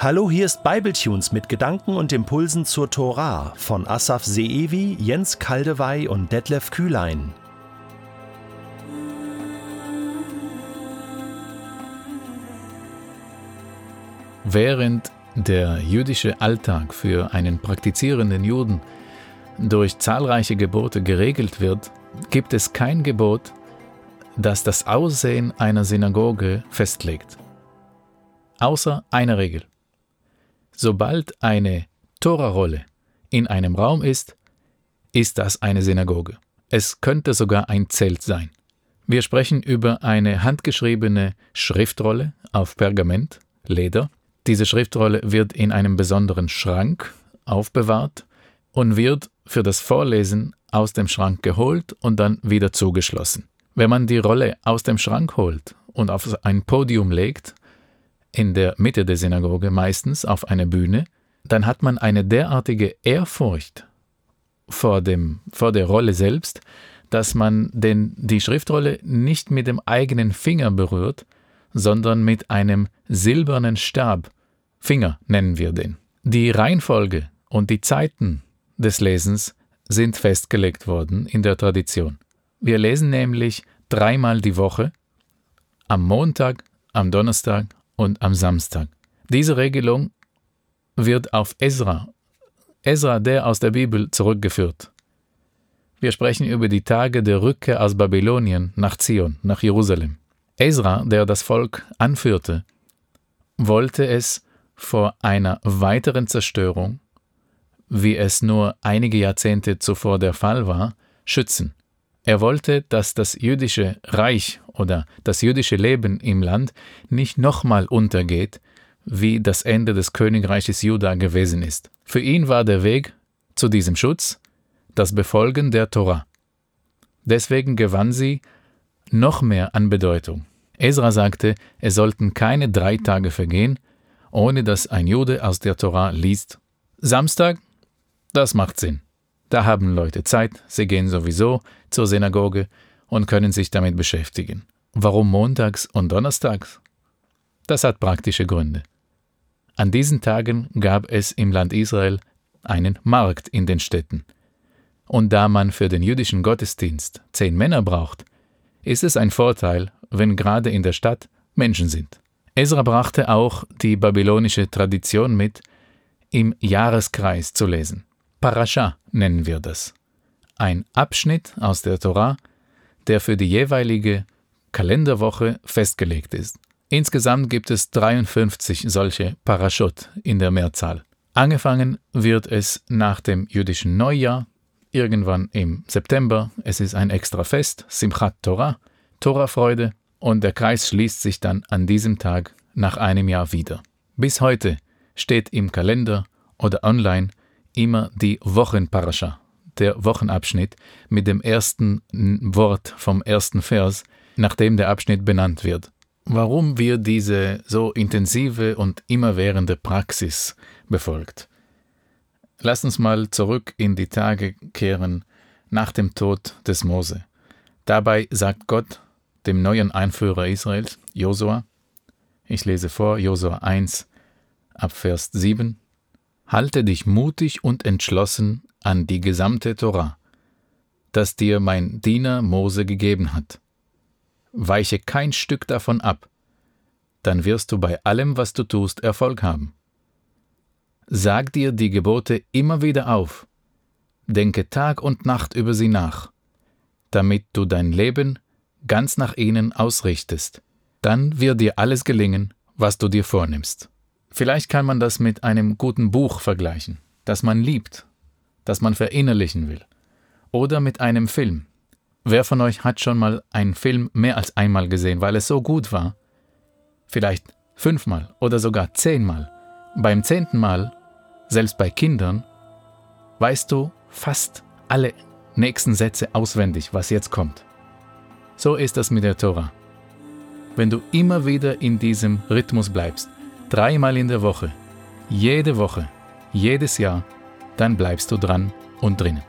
Hallo, hier ist Bibletunes mit Gedanken und Impulsen zur Tora von Asaf Seevi, Jens Kaldewey und Detlef Kühlein. Während der jüdische Alltag für einen praktizierenden Juden durch zahlreiche Gebote geregelt wird, gibt es kein Gebot, das das Aussehen einer Synagoge festlegt. Außer eine Regel. Sobald eine Torarolle in einem Raum ist, ist das eine Synagoge. Es könnte sogar ein Zelt sein. Wir sprechen über eine handgeschriebene Schriftrolle auf Pergament, Leder. Diese Schriftrolle wird in einem besonderen Schrank aufbewahrt und wird für das Vorlesen aus dem Schrank geholt und dann wieder zugeschlossen. Wenn man die Rolle aus dem Schrank holt und auf ein Podium legt, in der Mitte der Synagoge meistens auf eine Bühne, dann hat man eine derartige Ehrfurcht vor, dem, vor der Rolle selbst, dass man den, die Schriftrolle nicht mit dem eigenen Finger berührt, sondern mit einem silbernen Stab, Finger nennen wir den. Die Reihenfolge und die Zeiten des Lesens sind festgelegt worden in der Tradition. Wir lesen nämlich dreimal die Woche, am Montag, am Donnerstag und am Samstag. Diese Regelung wird auf Ezra, Ezra der aus der Bibel, zurückgeführt. Wir sprechen über die Tage der Rückkehr aus Babylonien nach Zion, nach Jerusalem. Ezra, der das Volk anführte, wollte es vor einer weiteren Zerstörung, wie es nur einige Jahrzehnte zuvor der Fall war, schützen. Er wollte, dass das jüdische Reich oder das jüdische Leben im Land nicht nochmal untergeht, wie das Ende des Königreiches Juda gewesen ist. Für ihn war der Weg zu diesem Schutz das Befolgen der Tora. Deswegen gewann sie noch mehr an Bedeutung. Ezra sagte, es sollten keine drei Tage vergehen, ohne dass ein Jude aus der Tora liest. Samstag, das macht Sinn. Da haben Leute Zeit, sie gehen sowieso zur Synagoge und können sich damit beschäftigen. Warum montags und donnerstags? Das hat praktische Gründe. An diesen Tagen gab es im Land Israel einen Markt in den Städten. Und da man für den jüdischen Gottesdienst zehn Männer braucht, ist es ein Vorteil, wenn gerade in der Stadt Menschen sind. Ezra brachte auch die babylonische Tradition mit, im Jahreskreis zu lesen. Parascha nennen wir das. Ein Abschnitt aus der Torah, der für die jeweilige Kalenderwoche festgelegt ist. Insgesamt gibt es 53 solche Parashot in der Mehrzahl. Angefangen wird es nach dem jüdischen Neujahr, irgendwann im September. Es ist ein extra Fest, Simchat Torah, Torahfreude, und der Kreis schließt sich dann an diesem Tag nach einem Jahr wieder. Bis heute steht im Kalender oder online immer die Wochenparascha, der Wochenabschnitt mit dem ersten Wort vom ersten Vers, nachdem der Abschnitt benannt wird. Warum wird diese so intensive und immerwährende Praxis befolgt? Lass uns mal zurück in die Tage kehren nach dem Tod des Mose. Dabei sagt Gott dem neuen Einführer Israels, Josua, ich lese vor, Josua 1 ab Vers 7, Halte dich mutig und entschlossen an die gesamte Torah, das dir mein Diener Mose gegeben hat. Weiche kein Stück davon ab, dann wirst du bei allem, was du tust, Erfolg haben. Sag dir die Gebote immer wieder auf, denke Tag und Nacht über sie nach, damit du dein Leben ganz nach ihnen ausrichtest. Dann wird dir alles gelingen, was du dir vornimmst. Vielleicht kann man das mit einem guten Buch vergleichen, das man liebt, das man verinnerlichen will. Oder mit einem Film. Wer von euch hat schon mal einen Film mehr als einmal gesehen, weil es so gut war? Vielleicht fünfmal oder sogar zehnmal. Beim zehnten Mal, selbst bei Kindern, weißt du fast alle nächsten Sätze auswendig, was jetzt kommt. So ist das mit der Tora. Wenn du immer wieder in diesem Rhythmus bleibst, dreimal in der Woche, jede Woche, jedes Jahr, dann bleibst du dran und drinnen.